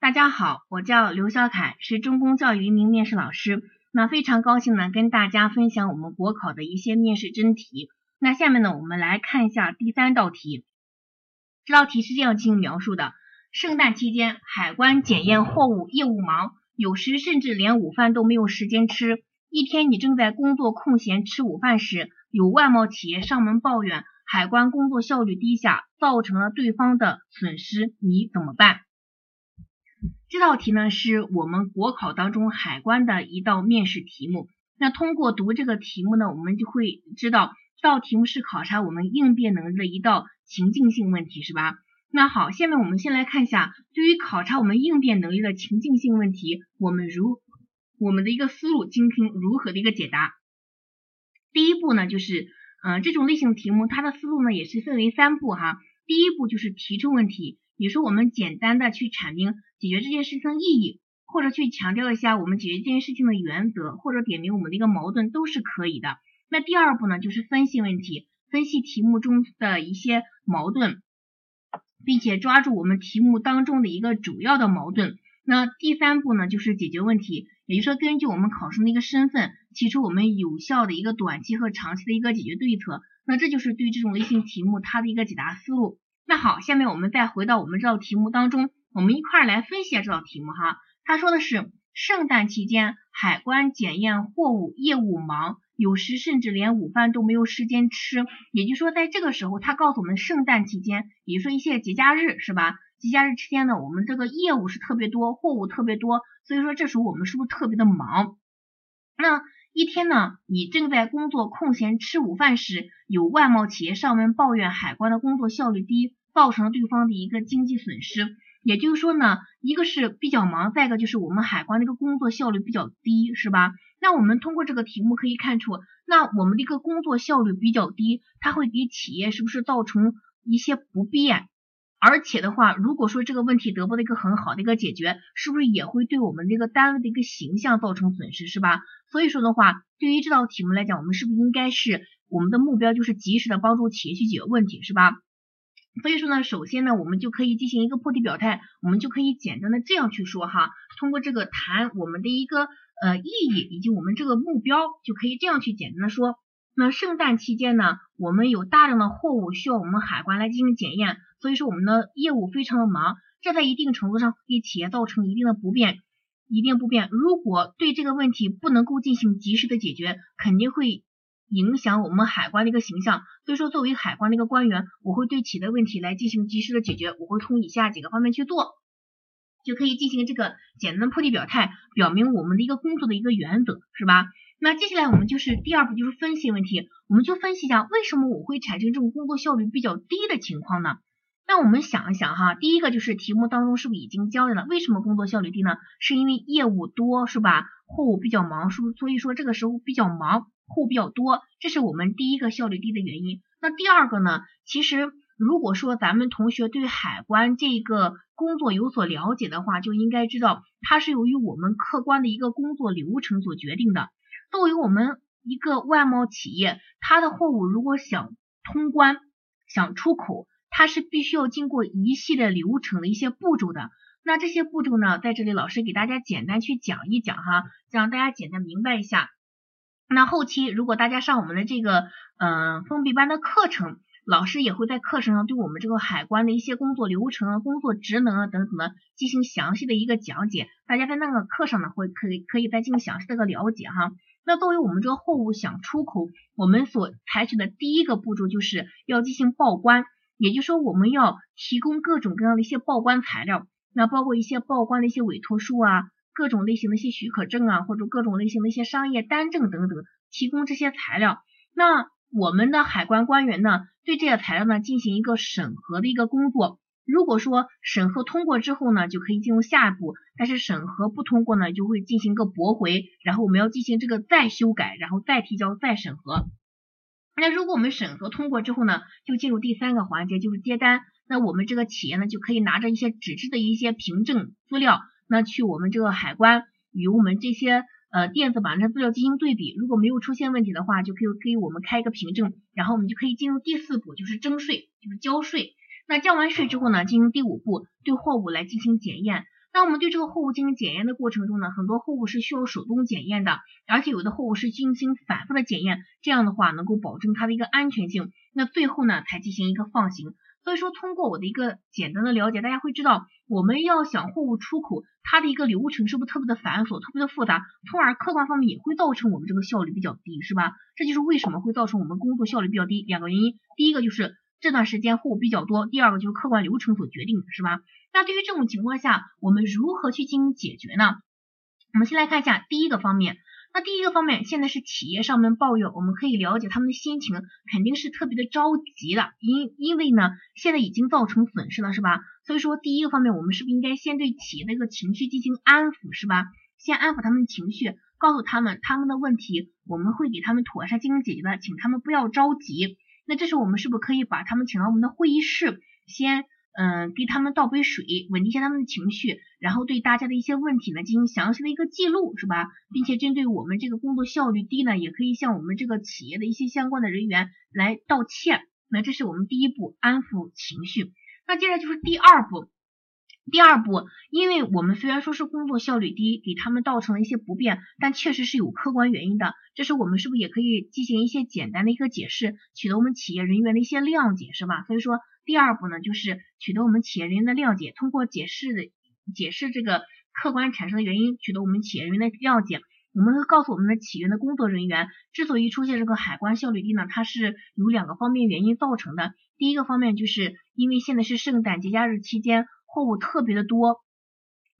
大家好，我叫刘小凯，是中公教育一名面试老师。那非常高兴呢，跟大家分享我们国考的一些面试真题。那下面呢，我们来看一下第三道题。这道题是这样进行描述的：圣诞期间，海关检验货物业务忙，有时甚至连午饭都没有时间吃。一天，你正在工作空闲吃午饭时，有外贸企业上门抱怨海关工作效率低下，造成了对方的损失，你怎么办？这道题呢是我们国考当中海关的一道面试题目。那通过读这个题目呢，我们就会知道这道题目是考察我们应变能力的一道情境性问题，是吧？那好，下面我们先来看一下，对于考察我们应变能力的情境性问题，我们如我们的一个思路进行如何的一个解答。第一步呢，就是嗯，这种类型题目它的思路呢也是分为三步哈。第一步就是提出问题。比如说，我们简单的去阐明解决这件事情的意义，或者去强调一下我们解决这件事情的原则，或者点明我们的一个矛盾都是可以的。那第二步呢，就是分析问题，分析题目中的一些矛盾，并且抓住我们题目当中的一个主要的矛盾。那第三步呢，就是解决问题，也就是说，根据我们考生的一个身份，提出我们有效的一个短期和长期的一个解决对策。那这就是对这种类型题目它的一个解答思路。那好，下面我们再回到我们这道题目当中，我们一块儿来分析下这道题目哈。他说的是圣诞期间海关检验货物业务忙，有时甚至连午饭都没有时间吃。也就是说，在这个时候，他告诉我们圣诞期间，比如说一些节假日是吧？节假日期间呢，我们这个业务是特别多，货物特别多，所以说这时候我们是不是特别的忙？那一天呢，你正在工作空闲吃午饭时，有外贸企业上门抱怨海关的工作效率低。造成了对方的一个经济损失，也就是说呢，一个是比较忙，再一个就是我们海关的一个工作效率比较低，是吧？那我们通过这个题目可以看出，那我们的一个工作效率比较低，它会给企业是不是造成一些不便？而且的话，如果说这个问题得不到一个很好的一个解决，是不是也会对我们这个单位的一个形象造成损失，是吧？所以说的话，对于这道题目来讲，我们是不是应该是我们的目标就是及时的帮助企业去解决问题，是吧？所以说呢，首先呢，我们就可以进行一个破题表态，我们就可以简单的这样去说哈，通过这个谈我们的一个呃意义以及我们这个目标，就可以这样去简单的说。那圣诞期间呢，我们有大量的货物需要我们海关来进行检验，所以说我们的业务非常的忙，这在一定程度上给企业造成一定的不便，一定不便。如果对这个问题不能够进行及时的解决，肯定会。影响我们海关的一个形象，所以说作为海关的一个官员，我会对企业的问题来进行及时的解决，我会从以下几个方面去做，就可以进行这个简单的破题表态，表明我们的一个工作的一个原则，是吧？那接下来我们就是第二步，就是分析问题，我们就分析一下为什么我会产生这种工作效率比较低的情况呢？那我们想一想哈，第一个就是题目当中是不是已经交代了为什么工作效率低呢？是因为业务多是吧？货物比较忙，是不是？所以说这个时候比较忙。户比较多，这是我们第一个效率低的原因。那第二个呢？其实如果说咱们同学对海关这个工作有所了解的话，就应该知道它是由于我们客观的一个工作流程所决定的。作为我们一个外贸企业，它的货物如果想通关、想出口，它是必须要经过一系列流程的一些步骤的。那这些步骤呢，在这里老师给大家简单去讲一讲哈，让大家简单明白一下。那后期如果大家上我们的这个嗯封闭班的课程，老师也会在课程上对我们这个海关的一些工作流程啊、工作职能啊等等的进行详细的一个讲解。大家在那个课上呢会可以可以再进行详细的一个了解哈。那作为我们这个货物想出口，我们所采取的第一个步骤就是要进行报关，也就是说我们要提供各种各样的一些报关材料，那包括一些报关的一些委托书啊。各种类型的一些许可证啊，或者各种类型的一些商业单证等等，提供这些材料。那我们的海关官员呢，对这些材料呢进行一个审核的一个工作。如果说审核通过之后呢，就可以进入下一步；但是审核不通过呢，就会进行一个驳回，然后我们要进行这个再修改，然后再提交再审核。那如果我们审核通过之后呢，就进入第三个环节，就是接单。那我们这个企业呢，就可以拿着一些纸质的一些凭证资料。那去我们这个海关与我们这些呃电子版的资料进行对比，如果没有出现问题的话，就可以给我们开一个凭证，然后我们就可以进入第四步，就是征税，就是交税。那交完税之后呢，进行第五步，对货物来进行检验。那我们对这个货物进行检验的过程中呢，很多货物是需要手动检验的，而且有的货物是进行反复的检验，这样的话能够保证它的一个安全性，那最后呢才进行一个放行。所以说，通过我的一个简单的了解，大家会知道，我们要想货物出口，它的一个流程是不是特别的繁琐、特别的复杂，从而客观方面也会造成我们这个效率比较低，是吧？这就是为什么会造成我们工作效率比较低两个原因。第一个就是这段时间货物比较多，第二个就是客观流程所决定的，是吧？那对于这种情况下，我们如何去进行解决呢？我们先来看一下第一个方面。那第一个方面，现在是企业上门抱怨，我们可以了解他们的心情，肯定是特别的着急的，因因为呢，现在已经造成损失了，是吧？所以说第一个方面，我们是不是应该先对企业的一个情绪进行安抚，是吧？先安抚他们的情绪，告诉他们他们的问题，我们会给他们妥善进行解决的，请他们不要着急。那这时候我们是不是可以把他们请到我们的会议室，先？嗯，给他们倒杯水，稳定一下他们的情绪，然后对大家的一些问题呢进行详细的一个记录，是吧？并且针对我们这个工作效率低呢，也可以向我们这个企业的一些相关的人员来道歉。那这是我们第一步，安抚情绪。那接着就是第二步，第二步，因为我们虽然说是工作效率低，给他们造成了一些不便，但确实是有客观原因的。这时我们是不是也可以进行一些简单的一个解释，取得我们企业人员的一些谅解，是吧？所以说。第二步呢，就是取得我们企业人员的谅解，通过解释的解释这个客观产生的原因，取得我们企业人员的谅解。我们会告诉我们的企业的工作人员，之所以出现这个海关效率低呢，它是有两个方面原因造成的。第一个方面就是因为现在是圣诞节假日期间，货物特别的多，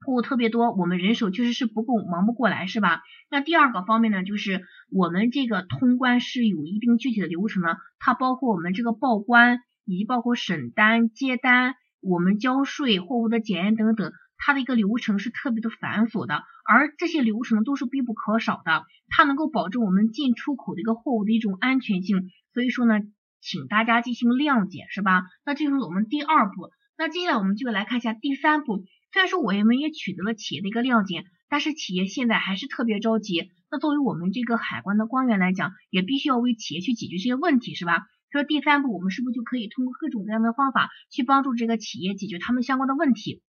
货物特别多，我们人手确实是不够，忙不过来，是吧？那第二个方面呢，就是我们这个通关是有一定具体的流程的，它包括我们这个报关。以及包括审单、接单、我们交税、货物的检验等等，它的一个流程是特别的繁琐的，而这些流程都是必不可少的，它能够保证我们进出口的一个货物的一种安全性。所以说呢，请大家进行谅解，是吧？那这就是我们第二步。那接下来我们就来看一下第三步。虽然说我们也取得了企业的一个谅解，但是企业现在还是特别着急。那作为我们这个海关的官员来讲，也必须要为企业去解决这些问题，是吧？说第三步，我们是不是就可以通过各种各样的方法去帮助这个企业解决他们相关的问题？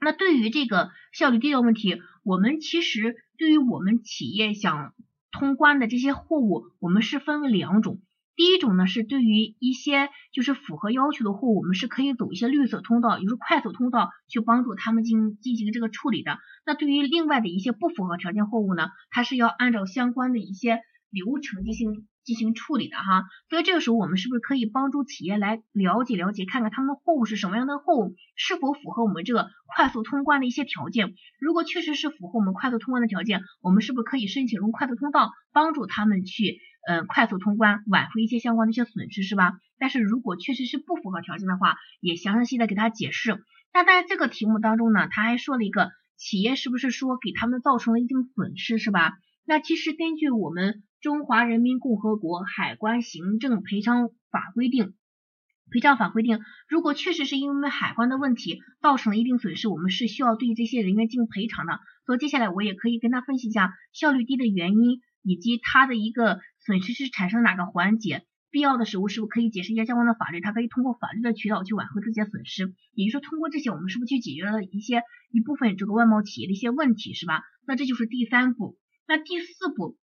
那对于这个效率低的问题，我们其实对于我们企业想通关的这些货物，我们是分为两种。第一种呢，是对于一些就是符合要求的货物，我们是可以走一些绿色通道，也就是快速通道去帮助他们进行进行这个处理的。那对于另外的一些不符合条件货物呢，它是要按照相关的一些流程进行。进行处理的哈，所以这个时候我们是不是可以帮助企业来了解了解，看看他们的货物是什么样的货物，是否符合我们这个快速通关的一些条件？如果确实是符合我们快速通关的条件，我们是不是可以申请用快速通道帮助他们去呃快速通关，挽回一些相关的一些损失，是吧？但是如果确实是不符合条件的话，也详细的给他解释。那在这个题目当中呢，他还说了一个企业是不是说给他们造成了一定损失，是吧？那其实根据我们。中华人民共和国海关行政赔偿法规定，赔偿法规定，如果确实是因为海关的问题造成了一定损失，我们是需要对这些人员进行赔偿的。所以接下来我也可以跟他分析一下效率低的原因，以及他的一个损失是产生哪个环节，必要的时候是不是可以解释一下相关的法律，他可以通过法律的渠道去挽回自己的损失。也就是说，通过这些，我们是不是去解决了一些一部分这个外贸企业的一些问题，是吧？那这就是第三步。那第四步。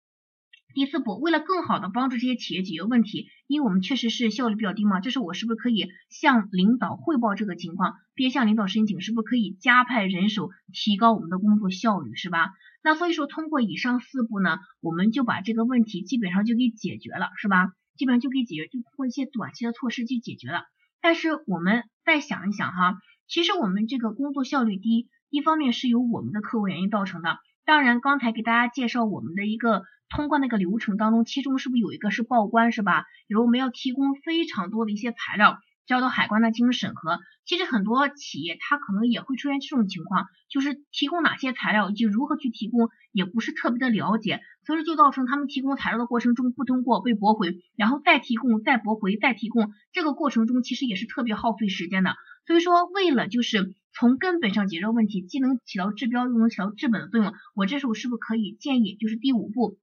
第四步，为了更好的帮助这些企业解决问题，因为我们确实是效率比较低嘛，这时我是不是可以向领导汇报这个情况，并向领导申请，是不是可以加派人手，提高我们的工作效率，是吧？那所以说，通过以上四步呢，我们就把这个问题基本上就给解决了，是吧？基本上就可以解决，就通过一些短期的措施去解决了。但是我们再想一想哈，其实我们这个工作效率低，一方面是由我们的客户原因造成的，当然刚才给大家介绍我们的一个。通关那个流程当中，其中是不是有一个是报关是吧？比如我们要提供非常多的一些材料交到海关呢进行审核。其实很多企业它可能也会出现这种情况，就是提供哪些材料以及如何去提供也不是特别的了解，所以说就造成他们提供材料的过程中不通过被驳回，然后再提供再驳回再提供，这个过程中其实也是特别耗费时间的。所以说为了就是从根本上解决问题，既能起到治标又能起到治本的作用，我这时候是不是可以建议就是第五步？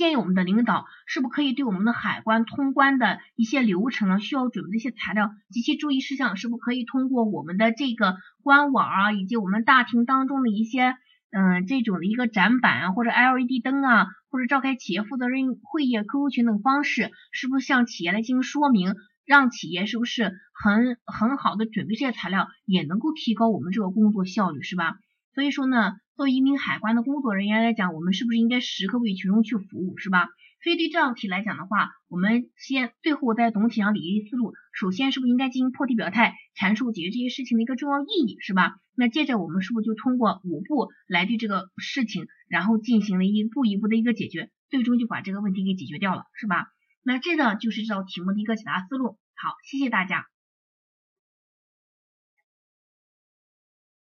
建议我们的领导是不是可以对我们的海关通关的一些流程啊，需要准备的一些材料及其注意事项，是不是可以通过我们的这个官网啊，以及我们大厅当中的一些嗯这种的一个展板啊，或者 LED 灯啊，或者召开企业负责人会议、QQ 群等方式，是不是向企业来进行说明，让企业是不是很很好的准备这些材料，也能够提高我们这个工作效率，是吧？所以说呢。作为一名海关的工作人员来讲，我们是不是应该时刻为群众去服务，是吧？所以对这道题来讲的话，我们先最后再总体上理一思路，首先是不是应该进行破题表态，阐述解决这些事情的一个重要意义，是吧？那接着我们是不是就通过五步来对这个事情，然后进行了一步一步的一个解决，最终就把这个问题给解决掉了，是吧？那这呢就是这道题目的一个解答思路。好，谢谢大家。